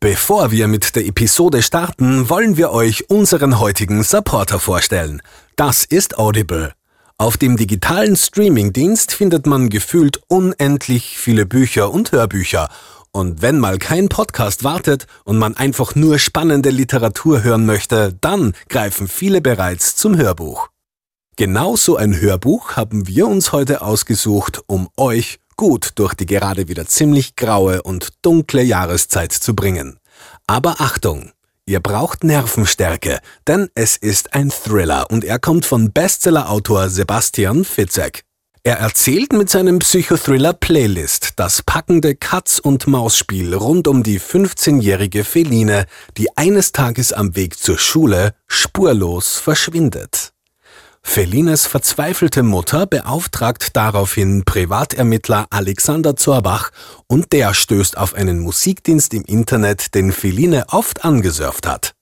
Bevor wir mit der Episode starten, wollen wir euch unseren heutigen Supporter vorstellen. Das ist Audible. Auf dem digitalen Streamingdienst findet man gefühlt unendlich viele Bücher und Hörbücher. Und wenn mal kein Podcast wartet und man einfach nur spannende Literatur hören möchte, dann greifen viele bereits zum Hörbuch. Genau so ein Hörbuch haben wir uns heute ausgesucht, um euch gut durch die gerade wieder ziemlich graue und dunkle Jahreszeit zu bringen. Aber Achtung! Ihr braucht Nervenstärke, denn es ist ein Thriller und er kommt von Bestsellerautor Sebastian Fitzek. Er erzählt mit seinem Psychothriller Playlist das packende Katz-und-Maus-Spiel rund um die 15-jährige Feline, die eines Tages am Weg zur Schule spurlos verschwindet. Felines verzweifelte Mutter beauftragt daraufhin Privatermittler Alexander Zorbach und der stößt auf einen Musikdienst im Internet, den Feline oft angesurft hat.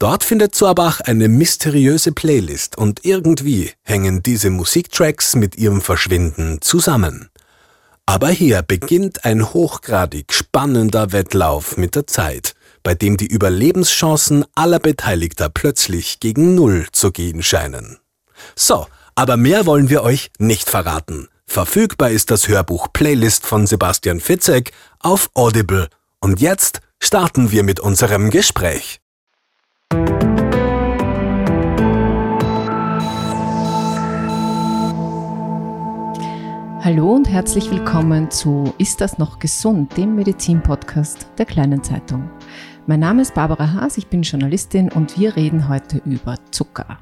Dort findet Zorbach eine mysteriöse Playlist und irgendwie hängen diese Musiktracks mit ihrem Verschwinden zusammen. Aber hier beginnt ein hochgradig spannender Wettlauf mit der Zeit, bei dem die Überlebenschancen aller Beteiligter plötzlich gegen Null zu gehen scheinen. So, aber mehr wollen wir euch nicht verraten. Verfügbar ist das Hörbuch Playlist von Sebastian Fitzek auf Audible. Und jetzt starten wir mit unserem Gespräch. Hallo und herzlich willkommen zu Ist das noch gesund, dem Medizin-Podcast der kleinen Zeitung. Mein Name ist Barbara Haas, ich bin Journalistin und wir reden heute über Zucker.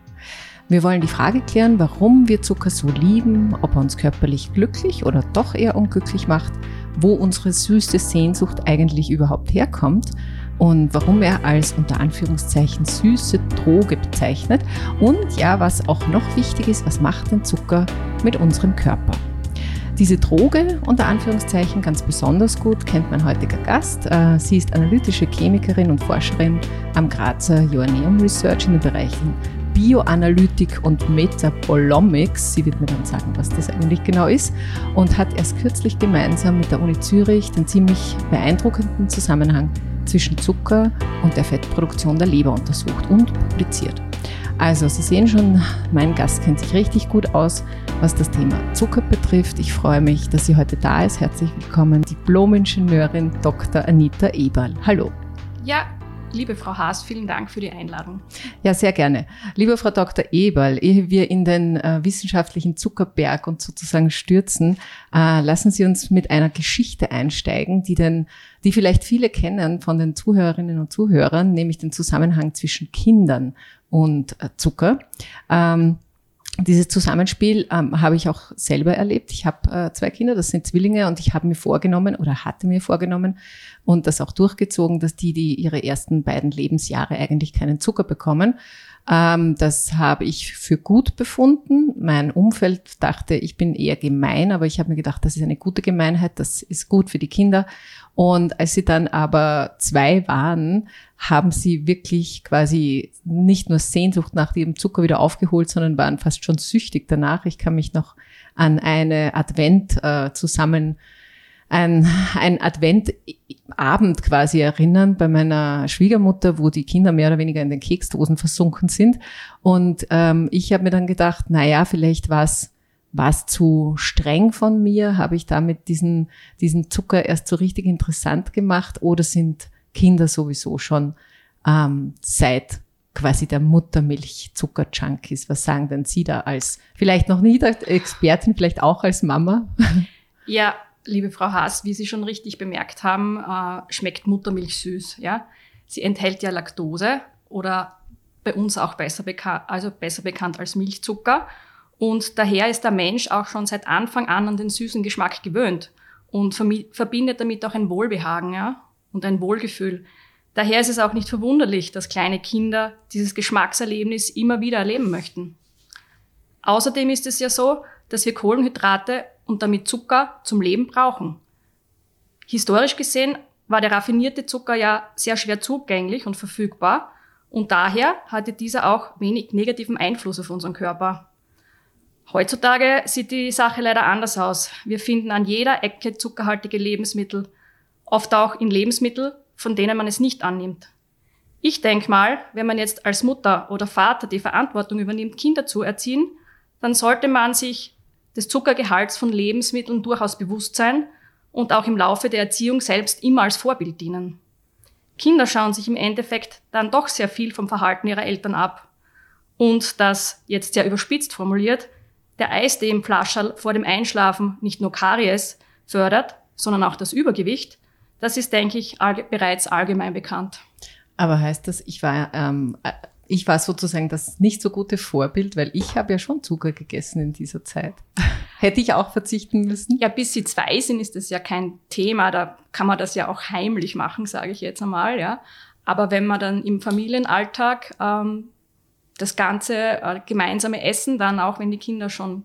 Wir wollen die Frage klären, warum wir Zucker so lieben, ob er uns körperlich glücklich oder doch eher unglücklich macht, wo unsere süße Sehnsucht eigentlich überhaupt herkommt und warum er als unter Anführungszeichen süße Droge bezeichnet und ja, was auch noch wichtig ist, was macht den Zucker mit unserem Körper. Diese Droge, unter Anführungszeichen ganz besonders gut, kennt mein heutiger Gast. Äh, sie ist analytische Chemikerin und Forscherin am Grazer Joanneum Research in den Bereichen Bioanalytik und Metabolomics. Sie wird mir dann sagen, was das eigentlich genau ist. Und hat erst kürzlich gemeinsam mit der Uni Zürich den ziemlich beeindruckenden Zusammenhang zwischen Zucker und der Fettproduktion der Leber untersucht und publiziert. Also, Sie sehen schon, mein Gast kennt sich richtig gut aus, was das Thema Zucker betrifft. Ich freue mich, dass sie heute da ist. Herzlich willkommen, Diplom-Ingenieurin Dr. Anita Eberl. Hallo. Ja, Liebe Frau Haas, vielen Dank für die Einladung. Ja, sehr gerne. Liebe Frau Dr. Eberl, ehe wir in den äh, wissenschaftlichen Zuckerberg und sozusagen stürzen, äh, lassen Sie uns mit einer Geschichte einsteigen, die denn, die vielleicht viele kennen von den Zuhörerinnen und Zuhörern, nämlich den Zusammenhang zwischen Kindern und äh, Zucker. Ähm, dieses Zusammenspiel ähm, habe ich auch selber erlebt. Ich habe äh, zwei Kinder, das sind Zwillinge, und ich habe mir vorgenommen oder hatte mir vorgenommen und das auch durchgezogen, dass die, die ihre ersten beiden Lebensjahre eigentlich keinen Zucker bekommen. Ähm, das habe ich für gut befunden. Mein Umfeld dachte, ich bin eher gemein, aber ich habe mir gedacht, das ist eine gute Gemeinheit, das ist gut für die Kinder. Und als sie dann aber zwei waren, haben sie wirklich quasi nicht nur Sehnsucht nach dem Zucker wieder aufgeholt, sondern waren fast schon süchtig danach. Ich kann mich noch an eine Advent äh, zusammen ein, ein Adventabend quasi erinnern bei meiner Schwiegermutter, wo die Kinder mehr oder weniger in den Keksdosen versunken sind. Und ähm, ich habe mir dann gedacht, na ja, vielleicht war es was zu streng von mir? Habe ich damit diesen, diesen Zucker erst so richtig interessant gemacht? Oder sind Kinder sowieso schon ähm, seit quasi der Muttermilch Zucker-Junkies? Was sagen denn Sie da als, vielleicht noch nie Expertin, vielleicht auch als Mama? Ja, liebe Frau Haas, wie Sie schon richtig bemerkt haben, äh, schmeckt Muttermilch süß. Ja? Sie enthält ja Laktose oder bei uns auch besser, bekannt, also besser bekannt als Milchzucker. Und daher ist der Mensch auch schon seit Anfang an an den süßen Geschmack gewöhnt und verbindet damit auch ein Wohlbehagen ja? und ein Wohlgefühl. Daher ist es auch nicht verwunderlich, dass kleine Kinder dieses Geschmackserlebnis immer wieder erleben möchten. Außerdem ist es ja so, dass wir Kohlenhydrate und damit Zucker zum Leben brauchen. Historisch gesehen war der raffinierte Zucker ja sehr schwer zugänglich und verfügbar und daher hatte dieser auch wenig negativen Einfluss auf unseren Körper. Heutzutage sieht die Sache leider anders aus. Wir finden an jeder Ecke zuckerhaltige Lebensmittel, oft auch in Lebensmittel von denen man es nicht annimmt. Ich denke mal, wenn man jetzt als Mutter oder Vater die Verantwortung übernimmt, Kinder zu erziehen, dann sollte man sich des Zuckergehalts von Lebensmitteln durchaus bewusst sein und auch im Laufe der Erziehung selbst immer als Vorbild dienen. Kinder schauen sich im Endeffekt dann doch sehr viel vom Verhalten ihrer Eltern ab. Und das, jetzt sehr überspitzt formuliert, der Eistee im Flascherl vor dem Einschlafen nicht nur Karies fördert, sondern auch das Übergewicht, das ist, denke ich, all, bereits allgemein bekannt. Aber heißt das, ich war, ähm, äh, ich war sozusagen das nicht so gute Vorbild, weil ich habe ja schon Zucker gegessen in dieser Zeit. Hätte ich auch verzichten müssen? Ja, bis sie zwei sind, ist das ja kein Thema. Da kann man das ja auch heimlich machen, sage ich jetzt einmal. Ja. Aber wenn man dann im Familienalltag ähm, das ganze äh, gemeinsame Essen, dann auch wenn die Kinder schon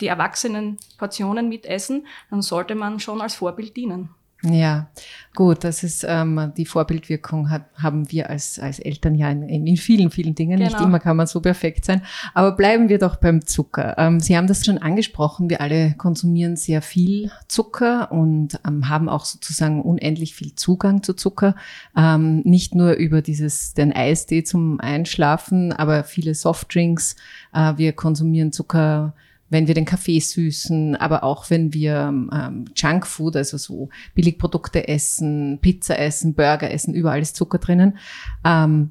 die erwachsenen Portionen mitessen, dann sollte man schon als Vorbild dienen. Ja, gut, das ist ähm, die Vorbildwirkung hat, haben wir als, als Eltern ja in, in vielen, vielen Dingen. Genau. Nicht immer kann man so perfekt sein. Aber bleiben wir doch beim Zucker. Ähm, Sie haben das schon angesprochen. Wir alle konsumieren sehr viel Zucker und ähm, haben auch sozusagen unendlich viel Zugang zu Zucker. Ähm, nicht nur über dieses, den Eistee zum Einschlafen, aber viele Softdrinks. Äh, wir konsumieren Zucker wenn wir den Kaffee süßen, aber auch wenn wir ähm, Junkfood, also so Billigprodukte essen, Pizza essen, Burger essen, überall ist Zucker drinnen. Ähm,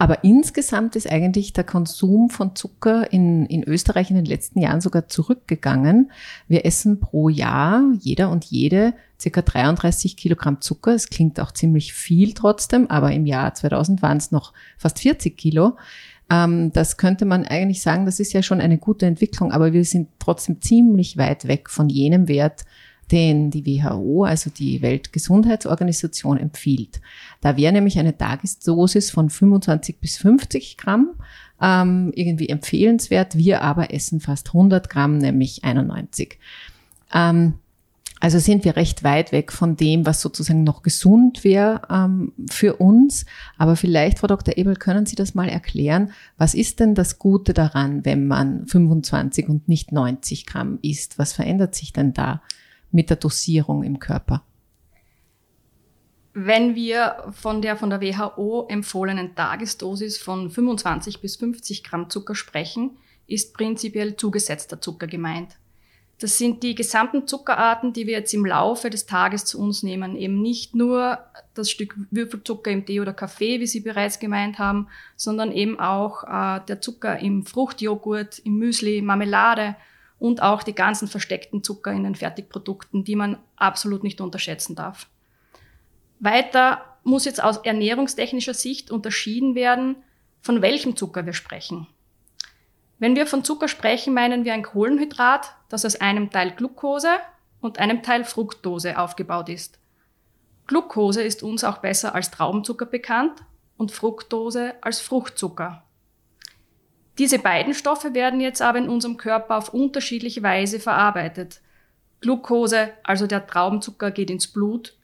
aber insgesamt ist eigentlich der Konsum von Zucker in, in Österreich in den letzten Jahren sogar zurückgegangen. Wir essen pro Jahr, jeder und jede, circa 33 Kilogramm Zucker. Es klingt auch ziemlich viel trotzdem, aber im Jahr 2000 waren es noch fast 40 Kilo. Ähm, das könnte man eigentlich sagen, das ist ja schon eine gute Entwicklung, aber wir sind trotzdem ziemlich weit weg von jenem Wert, den die WHO, also die Weltgesundheitsorganisation, empfiehlt. Da wäre nämlich eine Tagesdosis von 25 bis 50 Gramm ähm, irgendwie empfehlenswert. Wir aber essen fast 100 Gramm, nämlich 91. Ähm, also sind wir recht weit weg von dem, was sozusagen noch gesund wäre ähm, für uns. Aber vielleicht, Frau Dr. Ebel, können Sie das mal erklären. Was ist denn das Gute daran, wenn man 25 und nicht 90 Gramm isst? Was verändert sich denn da mit der Dosierung im Körper? Wenn wir von der von der WHO empfohlenen Tagesdosis von 25 bis 50 Gramm Zucker sprechen, ist prinzipiell zugesetzter Zucker gemeint. Das sind die gesamten Zuckerarten, die wir jetzt im Laufe des Tages zu uns nehmen. Eben nicht nur das Stück Würfelzucker im Tee oder Kaffee, wie Sie bereits gemeint haben, sondern eben auch äh, der Zucker im Fruchtjoghurt, im Müsli, Marmelade und auch die ganzen versteckten Zucker in den Fertigprodukten, die man absolut nicht unterschätzen darf. Weiter muss jetzt aus ernährungstechnischer Sicht unterschieden werden, von welchem Zucker wir sprechen. Wenn wir von Zucker sprechen, meinen wir ein Kohlenhydrat, das aus einem Teil Glucose und einem Teil Fructose aufgebaut ist. Glucose ist uns auch besser als Traubenzucker bekannt und Fructose als Fruchtzucker. Diese beiden Stoffe werden jetzt aber in unserem Körper auf unterschiedliche Weise verarbeitet. Glucose, also der Traubenzucker, geht ins Blut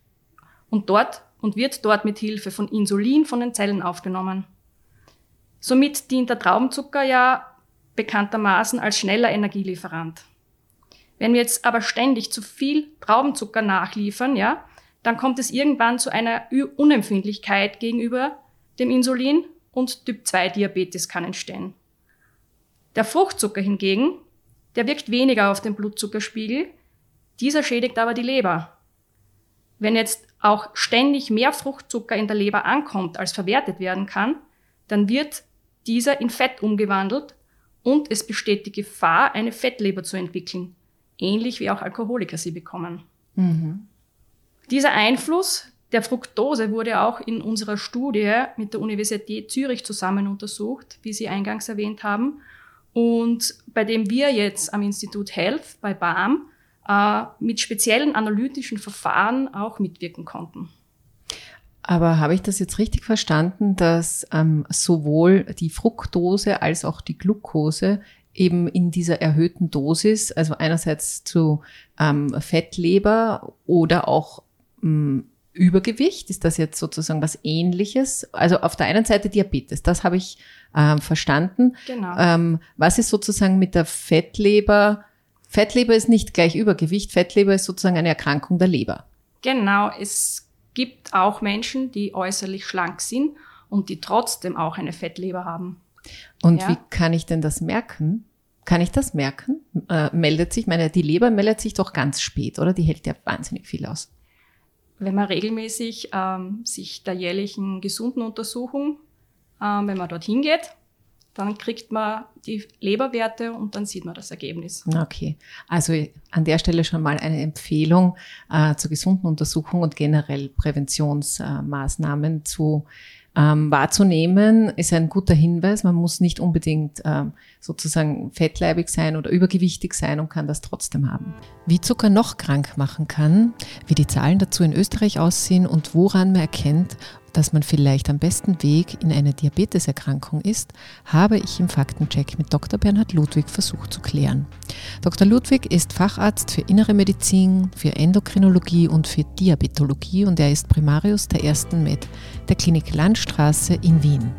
und dort und wird dort mit Hilfe von Insulin von den Zellen aufgenommen. Somit dient der Traubenzucker ja bekanntermaßen als schneller Energielieferant. Wenn wir jetzt aber ständig zu viel Traubenzucker nachliefern, ja, dann kommt es irgendwann zu einer Unempfindlichkeit gegenüber dem Insulin und Typ-2-Diabetes kann entstehen. Der Fruchtzucker hingegen, der wirkt weniger auf den Blutzuckerspiegel, dieser schädigt aber die Leber. Wenn jetzt auch ständig mehr Fruchtzucker in der Leber ankommt, als verwertet werden kann, dann wird dieser in Fett umgewandelt und es besteht die Gefahr, eine Fettleber zu entwickeln, ähnlich wie auch Alkoholiker sie bekommen. Mhm. Dieser Einfluss der Fructose wurde auch in unserer Studie mit der Universität Zürich zusammen untersucht, wie Sie eingangs erwähnt haben, und bei dem wir jetzt am Institut Health bei BAM äh, mit speziellen analytischen Verfahren auch mitwirken konnten. Aber habe ich das jetzt richtig verstanden, dass ähm, sowohl die Fructose als auch die Glucose eben in dieser erhöhten Dosis, also einerseits zu ähm, Fettleber oder auch ähm, Übergewicht, ist das jetzt sozusagen was ähnliches? Also auf der einen Seite Diabetes, das habe ich ähm, verstanden. Genau. Ähm, was ist sozusagen mit der Fettleber? Fettleber ist nicht gleich Übergewicht, Fettleber ist sozusagen eine Erkrankung der Leber. Genau, es gibt auch Menschen, die äußerlich schlank sind und die trotzdem auch eine Fettleber haben. Und ja. wie kann ich denn das merken? Kann ich das merken? Äh, meldet sich, meine, die Leber meldet sich doch ganz spät, oder? Die hält ja wahnsinnig viel aus. Wenn man regelmäßig ähm, sich der jährlichen gesunden Untersuchung, ähm, wenn man dorthin geht, dann kriegt man die Leberwerte und dann sieht man das Ergebnis. Okay, also an der Stelle schon mal eine Empfehlung äh, zur gesunden Untersuchung und generell Präventionsmaßnahmen äh, zu ähm, wahrzunehmen, ist ein guter Hinweis. Man muss nicht unbedingt ähm, sozusagen fettleibig sein oder übergewichtig sein und kann das trotzdem haben. Wie Zucker noch krank machen kann, wie die Zahlen dazu in Österreich aussehen und woran man erkennt, dass man vielleicht am besten Weg in eine Diabeteserkrankung ist, habe ich im Faktencheck mit Dr. Bernhard Ludwig versucht zu klären. Dr. Ludwig ist Facharzt für Innere Medizin, für Endokrinologie und für Diabetologie und er ist Primarius der ersten Med der Klinik Landstraße in Wien.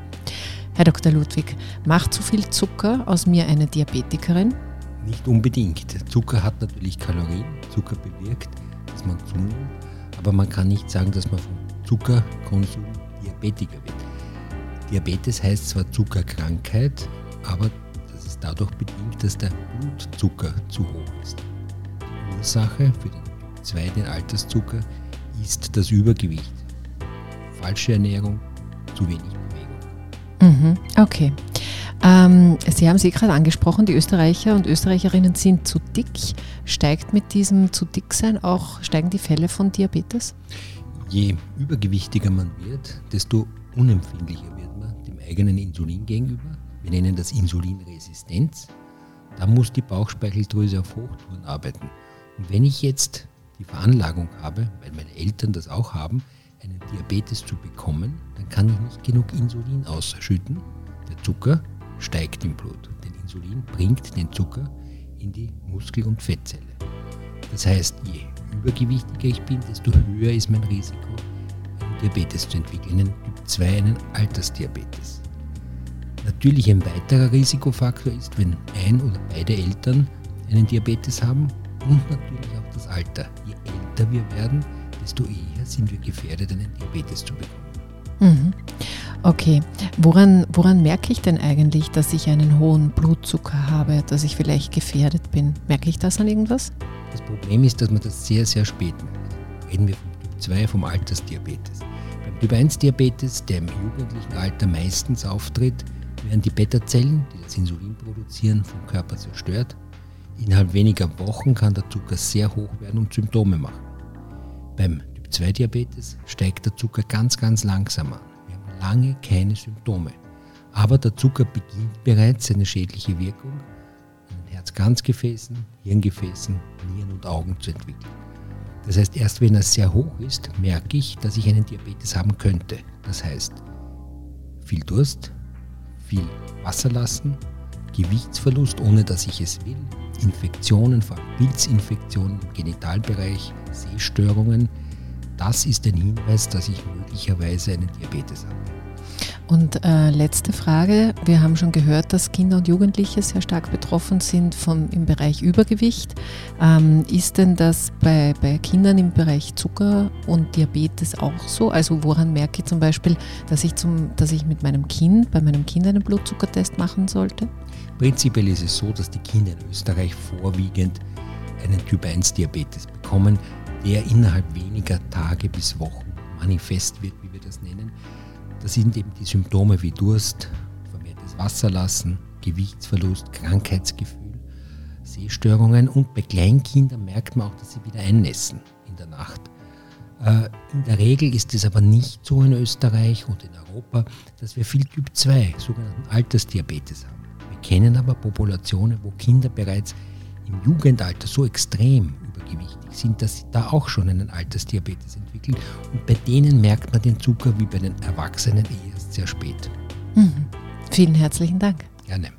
Herr Dr. Ludwig, macht zu viel Zucker aus mir eine Diabetikerin? Nicht unbedingt. Zucker hat natürlich Kalorien. Zucker bewirkt, dass man zunimmt. Aber man kann nicht sagen, dass man vom Zuckerkonsum Diabetiker wird. Diabetes heißt zwar Zuckerkrankheit, aber das ist dadurch bedingt, dass der Blutzucker zu hoch ist. Die Ursache für den Typ 2, den Alterszucker, ist das Übergewicht. Falsche Ernährung, zu wenig Bewegung. Mhm, okay. Ähm, Sie haben Sie gerade angesprochen, die Österreicher und Österreicherinnen sind zu dick. Steigt mit diesem zu dick sein auch, steigen die Fälle von Diabetes? Je übergewichtiger man wird, desto unempfindlicher wird man dem eigenen Insulin gegenüber. Wir nennen das Insulinresistenz. Da muss die Bauchspeicheldrüse auf Hochtouren arbeiten. Und wenn ich jetzt die Veranlagung habe, weil meine Eltern das auch haben, einen Diabetes zu bekommen, dann kann ich nicht genug Insulin ausschütten. Der Zucker steigt im Blut. Denn Insulin bringt den Zucker in die Muskel- und Fettzelle. Das heißt, je übergewichtiger ich bin, desto höher ist mein Risiko, einen Diabetes zu entwickeln, einen Typ 2, einen Altersdiabetes. Natürlich ein weiterer Risikofaktor ist, wenn ein oder beide Eltern einen Diabetes haben und natürlich auch das Alter. Je älter wir werden, desto eher sind wir gefährdet, einen Diabetes zu bekommen. Mhm. Okay, woran, woran merke ich denn eigentlich, dass ich einen hohen Blutzucker habe, dass ich vielleicht gefährdet bin? Merke ich das an irgendwas? Das Problem ist, dass man das sehr, sehr spät merkt. Reden wir vom Typ 2, vom Altersdiabetes. Beim Typ 1 Diabetes, der im jugendlichen Alter meistens auftritt, werden die Beta-Zellen, die das Insulin produzieren, vom Körper zerstört. Innerhalb weniger Wochen kann der Zucker sehr hoch werden und Symptome machen. Beim Typ 2 Diabetes steigt der Zucker ganz, ganz langsam an. Lange keine Symptome. Aber der Zucker beginnt bereits seine schädliche Wirkung Herzganzgefäßen, Hirngefäßen, Nieren und Augen zu entwickeln. Das heißt, erst wenn er sehr hoch ist, merke ich, dass ich einen Diabetes haben könnte. Das heißt, viel Durst, viel Wasser lassen, Gewichtsverlust, ohne dass ich es will, Infektionen, vor allem Pilzinfektionen im Genitalbereich, Sehstörungen. Das ist ein Hinweis, dass ich möglicherweise einen Diabetes habe. Und äh, letzte Frage. Wir haben schon gehört, dass Kinder und Jugendliche sehr stark betroffen sind vom, im Bereich Übergewicht. Ähm, ist denn das bei, bei Kindern im Bereich Zucker und Diabetes auch so? Also woran merke ich zum Beispiel, dass ich, zum, dass ich mit meinem Kind, bei meinem Kind einen Blutzuckertest machen sollte? Prinzipiell ist es so, dass die Kinder in Österreich vorwiegend einen Typ 1 Diabetes bekommen, der innerhalb weniger Tage bis Wochen manifest wird, wie wir das nennen. Das sind eben die Symptome wie Durst, vermehrtes Wasserlassen, Gewichtsverlust, Krankheitsgefühl, Sehstörungen und bei Kleinkindern merkt man auch, dass sie wieder einnässen in der Nacht. Äh, in der Regel ist es aber nicht so in Österreich und in Europa, dass wir viel Typ 2, sogenannten Altersdiabetes haben. Wir kennen aber Populationen, wo Kinder bereits im Jugendalter so extrem übergewichtig sind, dass sie da auch schon einen Altersdiabetes entwickeln. Und bei denen merkt man den Zucker wie bei den Erwachsenen erst sehr spät. Mhm. Vielen herzlichen Dank. Gerne.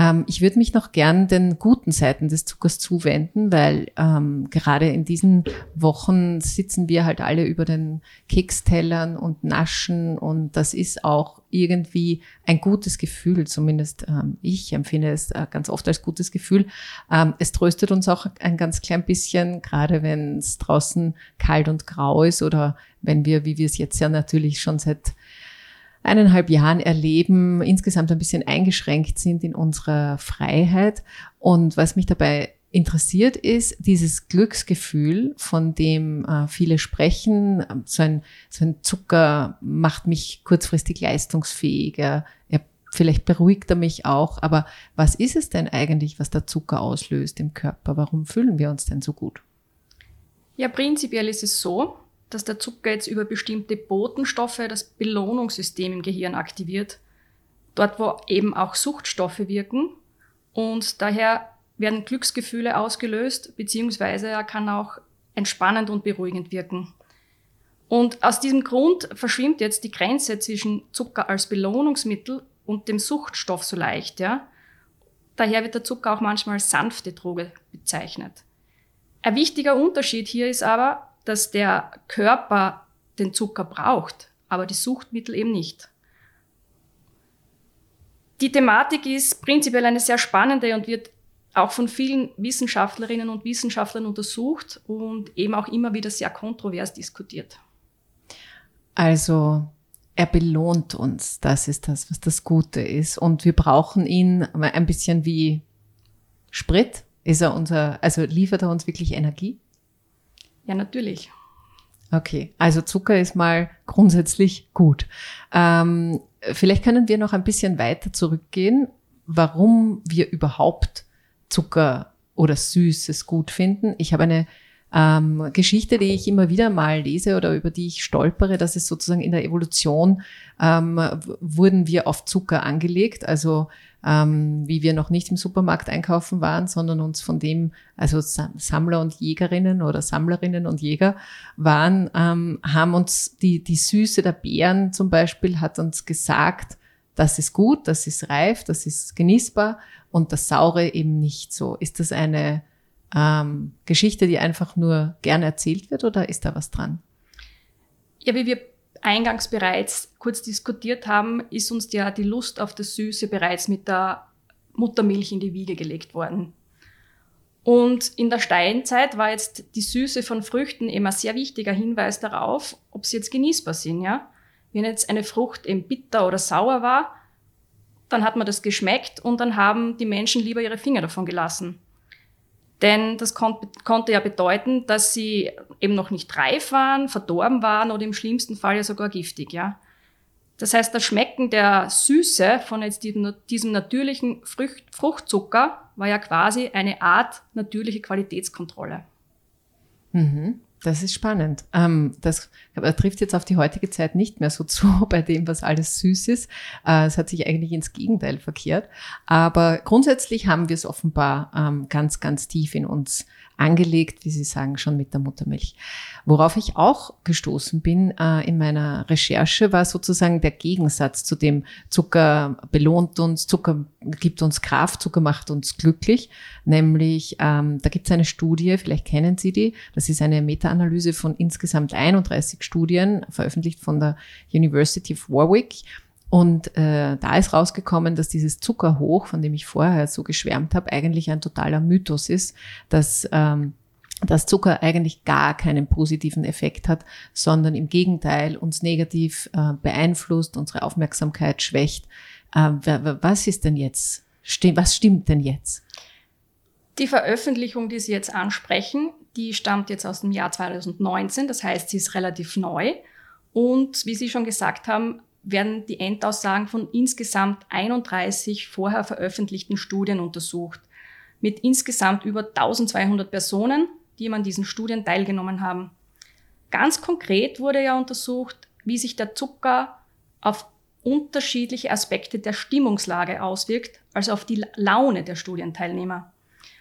Ähm, ich würde mich noch gern den guten Seiten des Zuckers zuwenden, weil ähm, gerade in diesen Wochen sitzen wir halt alle über den Kekstellern und naschen und das ist auch irgendwie ein gutes Gefühl, zumindest ähm, ich empfinde es äh, ganz oft als gutes Gefühl. Ähm, es tröstet uns auch ein ganz klein bisschen, gerade wenn es draußen kalt und grau ist oder wenn wir, wie wir es jetzt ja natürlich schon seit eineinhalb Jahren erleben, insgesamt ein bisschen eingeschränkt sind in unserer Freiheit. Und was mich dabei interessiert ist, dieses Glücksgefühl, von dem äh, viele sprechen. So ein, so ein Zucker macht mich kurzfristig leistungsfähiger. Er, vielleicht beruhigt er mich auch. Aber was ist es denn eigentlich, was der Zucker auslöst im Körper? Warum fühlen wir uns denn so gut? Ja, prinzipiell ist es so, dass der Zucker jetzt über bestimmte Botenstoffe das Belohnungssystem im Gehirn aktiviert. Dort, wo eben auch Suchtstoffe wirken. Und daher werden Glücksgefühle ausgelöst, beziehungsweise er kann auch entspannend und beruhigend wirken. Und aus diesem Grund verschwimmt jetzt die Grenze zwischen Zucker als Belohnungsmittel und dem Suchtstoff so leicht, ja. Daher wird der Zucker auch manchmal als sanfte Droge bezeichnet. Ein wichtiger Unterschied hier ist aber, dass der Körper den Zucker braucht, aber die Suchtmittel eben nicht. Die Thematik ist prinzipiell eine sehr spannende und wird auch von vielen Wissenschaftlerinnen und Wissenschaftlern untersucht und eben auch immer wieder sehr kontrovers diskutiert. Also er belohnt uns, das ist das, was das Gute ist. Und wir brauchen ihn ein bisschen wie Sprit. Ist er unser, also liefert er uns wirklich Energie? Ja, natürlich. Okay, also Zucker ist mal grundsätzlich gut. Ähm, vielleicht können wir noch ein bisschen weiter zurückgehen, warum wir überhaupt Zucker oder Süßes gut finden. Ich habe eine ähm, Geschichte, die ich immer wieder mal lese oder über die ich stolpere, dass es sozusagen in der Evolution ähm, wurden wir auf Zucker angelegt. Also ähm, wie wir noch nicht im Supermarkt einkaufen waren, sondern uns von dem, also Sammler und Jägerinnen oder Sammlerinnen und Jäger waren, ähm, haben uns die, die Süße der Beeren zum Beispiel hat uns gesagt, das ist gut, das ist reif, das ist genießbar und das Saure eben nicht so. Ist das eine ähm, Geschichte, die einfach nur gern erzählt wird oder ist da was dran? Ja, wie wir eingangs bereits kurz diskutiert haben, ist uns ja die Lust auf das Süße bereits mit der Muttermilch in die Wiege gelegt worden. Und in der Steinzeit war jetzt die Süße von Früchten ein sehr wichtiger Hinweis darauf, ob sie jetzt genießbar sind, ja. Wenn jetzt eine Frucht eben bitter oder sauer war, dann hat man das geschmeckt und dann haben die Menschen lieber ihre Finger davon gelassen. Denn das kon konnte ja bedeuten, dass sie eben noch nicht reif waren, verdorben waren oder im schlimmsten Fall ja sogar giftig, ja. Das heißt, das Schmecken der Süße von jetzt diesem, diesem natürlichen Frucht, Fruchtzucker war ja quasi eine Art natürliche Qualitätskontrolle. Mhm. Das ist spannend. Ähm, das trifft jetzt auf die heutige Zeit nicht mehr so zu bei dem, was alles süß ist. Äh, es hat sich eigentlich ins Gegenteil verkehrt. Aber grundsätzlich haben wir es offenbar ähm, ganz, ganz tief in uns angelegt, wie Sie sagen, schon mit der Muttermilch. Worauf ich auch gestoßen bin äh, in meiner Recherche, war sozusagen der Gegensatz zu dem Zucker belohnt uns, Zucker gibt uns Kraft, Zucker macht uns glücklich. Nämlich, ähm, da gibt es eine Studie, vielleicht kennen Sie die, das ist eine Meta-Analyse von insgesamt 31 Studien, veröffentlicht von der University of Warwick. Und äh, da ist rausgekommen, dass dieses Zuckerhoch, von dem ich vorher so geschwärmt habe, eigentlich ein totaler Mythos ist, dass ähm, dass Zucker eigentlich gar keinen positiven Effekt hat, sondern im Gegenteil uns negativ äh, beeinflusst, unsere Aufmerksamkeit schwächt. Äh, was ist denn jetzt? Was stimmt denn jetzt? Die Veröffentlichung, die Sie jetzt ansprechen, die stammt jetzt aus dem Jahr 2019, das heißt, sie ist relativ neu. Und wie Sie schon gesagt haben, werden die Endaussagen von insgesamt 31 vorher veröffentlichten Studien untersucht, mit insgesamt über 1200 Personen, die an diesen Studien teilgenommen haben. Ganz konkret wurde ja untersucht, wie sich der Zucker auf unterschiedliche Aspekte der Stimmungslage auswirkt, also auf die Laune der Studienteilnehmer.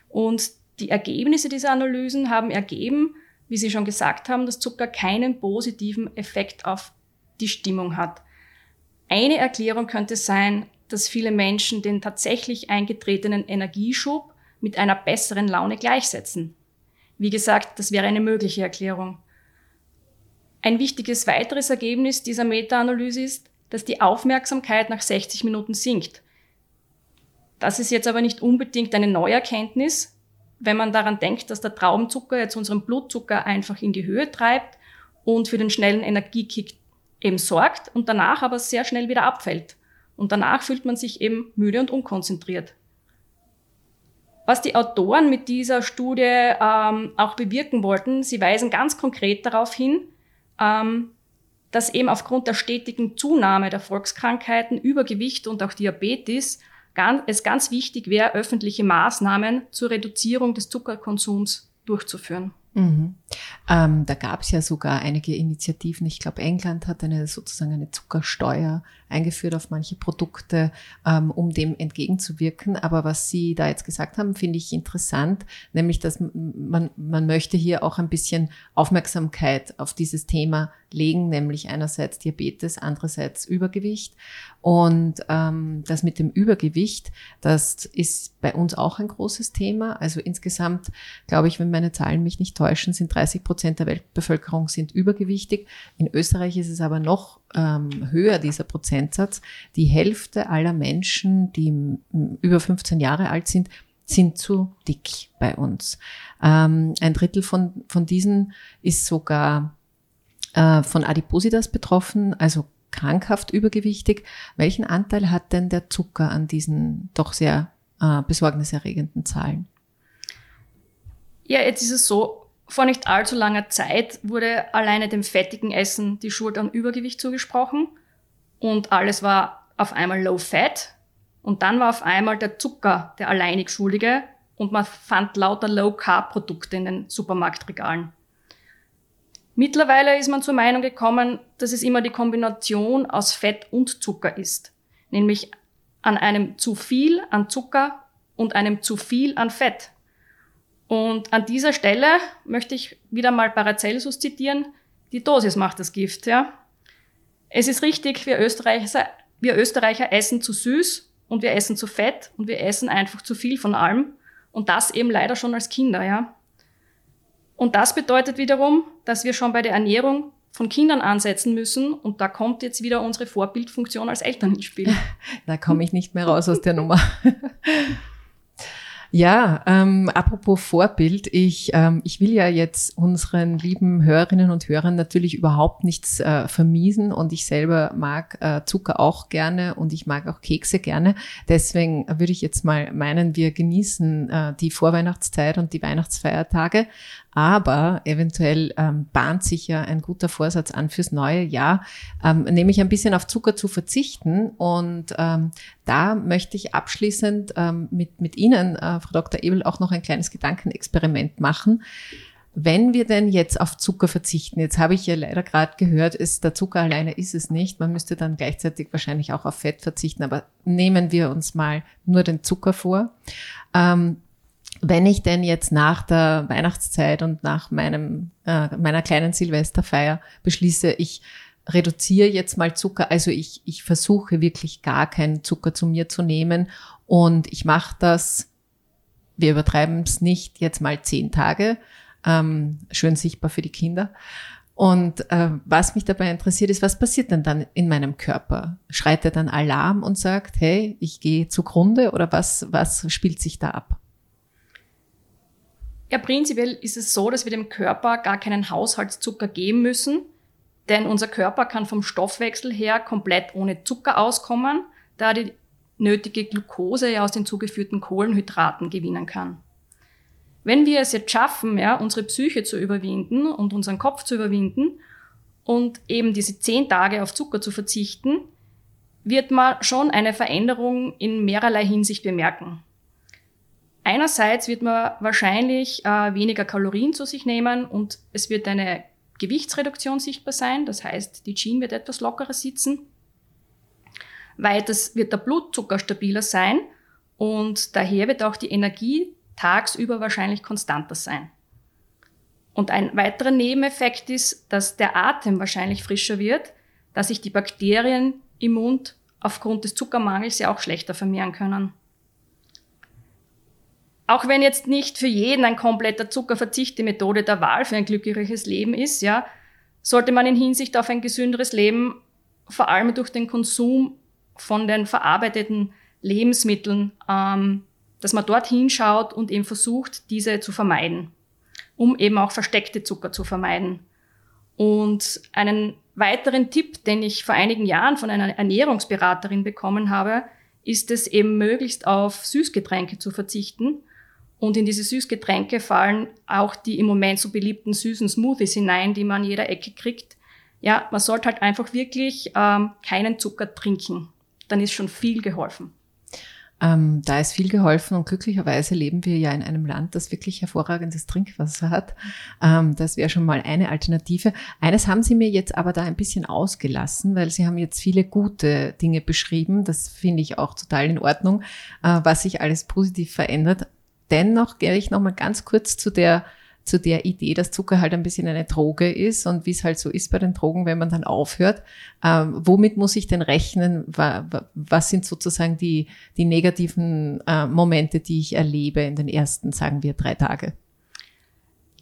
Und die Ergebnisse dieser Analysen haben ergeben, wie Sie schon gesagt haben, dass Zucker keinen positiven Effekt auf die Stimmung hat. Eine Erklärung könnte sein, dass viele Menschen den tatsächlich eingetretenen Energieschub mit einer besseren Laune gleichsetzen. Wie gesagt, das wäre eine mögliche Erklärung. Ein wichtiges weiteres Ergebnis dieser Meta-Analyse ist, dass die Aufmerksamkeit nach 60 Minuten sinkt. Das ist jetzt aber nicht unbedingt eine neue Erkenntnis, wenn man daran denkt, dass der Traubenzucker jetzt unseren Blutzucker einfach in die Höhe treibt und für den schnellen Energiekick eben sorgt und danach aber sehr schnell wieder abfällt. Und danach fühlt man sich eben müde und unkonzentriert. Was die Autoren mit dieser Studie ähm, auch bewirken wollten, sie weisen ganz konkret darauf hin, ähm, dass eben aufgrund der stetigen Zunahme der Volkskrankheiten, Übergewicht und auch Diabetes ganz, es ganz wichtig wäre, öffentliche Maßnahmen zur Reduzierung des Zuckerkonsums durchzuführen. Mhm. Ähm, da gab es ja sogar einige Initiativen. Ich glaube, England hat eine sozusagen eine Zuckersteuer eingeführt auf manche Produkte, ähm, um dem entgegenzuwirken. Aber was Sie da jetzt gesagt haben, finde ich interessant, nämlich, dass man, man möchte hier auch ein bisschen Aufmerksamkeit auf dieses Thema legen, nämlich einerseits Diabetes, andererseits Übergewicht. Und ähm, das mit dem Übergewicht, das ist bei uns auch ein großes Thema. Also insgesamt, glaube ich, wenn meine Zahlen mich nicht täuschen, sind 30 Prozent der Weltbevölkerung sind übergewichtig. In Österreich ist es aber noch ähm, höher, dieser Prozentsatz. Die Hälfte aller Menschen, die über 15 Jahre alt sind, sind zu dick bei uns. Ähm, ein Drittel von, von diesen ist sogar äh, von Adipositas betroffen, also krankhaft übergewichtig. Welchen Anteil hat denn der Zucker an diesen doch sehr äh, besorgniserregenden Zahlen? Ja, jetzt ist es so, vor nicht allzu langer Zeit wurde alleine dem fettigen Essen die Schuld an Übergewicht zugesprochen und alles war auf einmal low fat und dann war auf einmal der Zucker der alleinig Schuldige und man fand lauter low carb Produkte in den Supermarktregalen. Mittlerweile ist man zur Meinung gekommen, dass es immer die Kombination aus Fett und Zucker ist, nämlich an einem zu viel an Zucker und einem zu viel an Fett. Und an dieser Stelle möchte ich wieder mal Paracelsus zitieren. Die Dosis macht das Gift, ja. Es ist richtig, wir Österreicher, wir Österreicher essen zu süß und wir essen zu fett und wir essen einfach zu viel von allem. Und das eben leider schon als Kinder, ja. Und das bedeutet wiederum, dass wir schon bei der Ernährung von Kindern ansetzen müssen. Und da kommt jetzt wieder unsere Vorbildfunktion als Eltern ins Spiel. Da komme ich nicht mehr raus aus der Nummer. Ja, ähm, apropos Vorbild, ich, ähm, ich will ja jetzt unseren lieben Hörerinnen und Hörern natürlich überhaupt nichts äh, vermiesen und ich selber mag äh, Zucker auch gerne und ich mag auch Kekse gerne. Deswegen würde ich jetzt mal meinen, wir genießen äh, die Vorweihnachtszeit und die Weihnachtsfeiertage. Aber eventuell ähm, bahnt sich ja ein guter Vorsatz an fürs neue Jahr, ähm, nämlich ein bisschen auf Zucker zu verzichten. Und ähm, da möchte ich abschließend ähm, mit, mit Ihnen, äh, Frau Dr. Ebel, auch noch ein kleines Gedankenexperiment machen. Wenn wir denn jetzt auf Zucker verzichten, jetzt habe ich ja leider gerade gehört, ist der Zucker alleine ist es nicht. Man müsste dann gleichzeitig wahrscheinlich auch auf Fett verzichten, aber nehmen wir uns mal nur den Zucker vor. Ähm, wenn ich denn jetzt nach der Weihnachtszeit und nach meinem, äh, meiner kleinen Silvesterfeier beschließe, ich reduziere jetzt mal Zucker, also ich, ich versuche wirklich gar keinen Zucker zu mir zu nehmen und ich mache das, wir übertreiben es nicht, jetzt mal zehn Tage, ähm, schön sichtbar für die Kinder. Und äh, was mich dabei interessiert ist, was passiert denn dann in meinem Körper? Schreit er dann Alarm und sagt, hey, ich gehe zugrunde oder was, was spielt sich da ab? Ja, prinzipiell ist es so, dass wir dem Körper gar keinen Haushaltszucker geben müssen, denn unser Körper kann vom Stoffwechsel her komplett ohne Zucker auskommen, da die nötige Glucose ja aus den zugeführten Kohlenhydraten gewinnen kann. Wenn wir es jetzt schaffen, ja, unsere Psyche zu überwinden und unseren Kopf zu überwinden und eben diese zehn Tage auf Zucker zu verzichten, wird man schon eine Veränderung in mehrerlei Hinsicht bemerken. Einerseits wird man wahrscheinlich äh, weniger Kalorien zu sich nehmen und es wird eine Gewichtsreduktion sichtbar sein. Das heißt, die Jeans wird etwas lockerer sitzen. Weiters wird der Blutzucker stabiler sein und daher wird auch die Energie tagsüber wahrscheinlich konstanter sein. Und ein weiterer Nebeneffekt ist, dass der Atem wahrscheinlich frischer wird, dass sich die Bakterien im Mund aufgrund des Zuckermangels ja auch schlechter vermehren können. Auch wenn jetzt nicht für jeden ein kompletter Zuckerverzicht die Methode der Wahl für ein glückliches Leben ist, ja, sollte man in Hinsicht auf ein gesünderes Leben vor allem durch den Konsum von den verarbeiteten Lebensmitteln, ähm, dass man dort hinschaut und eben versucht, diese zu vermeiden, um eben auch versteckte Zucker zu vermeiden. Und einen weiteren Tipp, den ich vor einigen Jahren von einer Ernährungsberaterin bekommen habe, ist es eben möglichst auf Süßgetränke zu verzichten. Und in diese Süßgetränke fallen auch die im Moment so beliebten süßen Smoothies hinein, die man an jeder Ecke kriegt. Ja, man sollte halt einfach wirklich ähm, keinen Zucker trinken. Dann ist schon viel geholfen. Ähm, da ist viel geholfen und glücklicherweise leben wir ja in einem Land, das wirklich hervorragendes Trinkwasser hat. Ähm, das wäre schon mal eine Alternative. Eines haben Sie mir jetzt aber da ein bisschen ausgelassen, weil Sie haben jetzt viele gute Dinge beschrieben. Das finde ich auch total in Ordnung, äh, was sich alles positiv verändert. Dennoch gehe ich noch mal ganz kurz zu der zu der Idee, dass Zucker halt ein bisschen eine Droge ist und wie es halt so ist bei den Drogen, wenn man dann aufhört. Ähm, womit muss ich denn rechnen? Was sind sozusagen die, die negativen äh, Momente, die ich erlebe in den ersten, sagen wir, drei Tage?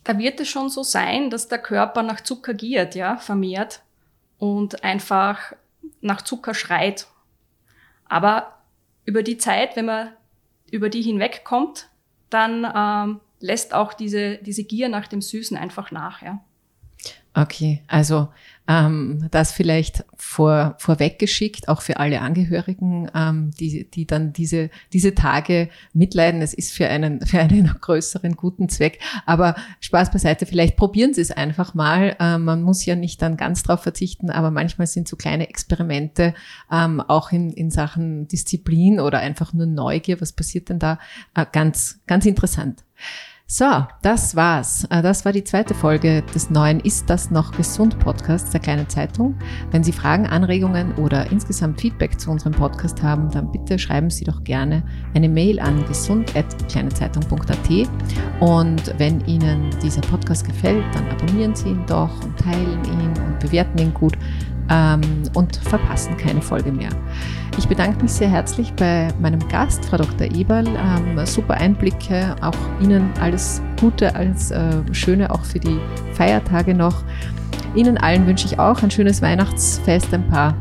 Da wird es schon so sein, dass der Körper nach Zucker giert, ja, vermehrt und einfach nach Zucker schreit. Aber über die Zeit, wenn man über die hinwegkommt, dann ähm, lässt auch diese, diese Gier nach dem Süßen einfach nach, ja. Okay, also ähm, das vielleicht vor, vorweggeschickt, auch für alle Angehörigen, ähm, die, die dann diese, diese Tage mitleiden. Es ist für einen, für einen größeren guten Zweck. Aber Spaß beiseite, vielleicht probieren Sie es einfach mal. Ähm, man muss ja nicht dann ganz drauf verzichten, aber manchmal sind so kleine Experimente ähm, auch in, in Sachen Disziplin oder einfach nur Neugier, was passiert denn da, äh, ganz, ganz interessant. So, das war's. Äh, das war die zweite Folge des neuen Ist das noch gesund Podcasts der Kleinen Zeitung. Wenn Sie Fragen, Anregungen oder insgesamt Feedback zu unserem Podcast haben, dann bitte schreiben Sie doch gerne eine Mail an gesund.kleinezeitung.at. Und wenn Ihnen dieser Podcast gefällt, dann abonnieren Sie ihn doch und teilen ihn und bewerten ihn gut ähm, und verpassen keine Folge mehr. Ich bedanke mich sehr herzlich bei meinem Gast, Frau Dr. Eberl. Ähm, super Einblicke, auch Ihnen alles Gute, alles äh, Schöne auch für die Feiertage noch. Ihnen allen wünsche ich auch ein schönes Weihnachtsfest, ein paar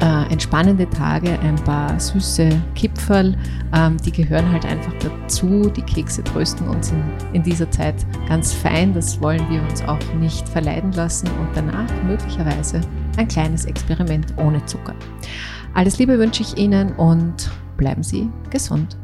äh, entspannende Tage, ein paar süße Kipferl, ähm, die gehören halt einfach dazu. Die Kekse trösten uns in, in dieser Zeit ganz fein. Das wollen wir uns auch nicht verleiden lassen und danach möglicherweise ein kleines Experiment ohne Zucker. Alles Liebe wünsche ich Ihnen und bleiben Sie gesund.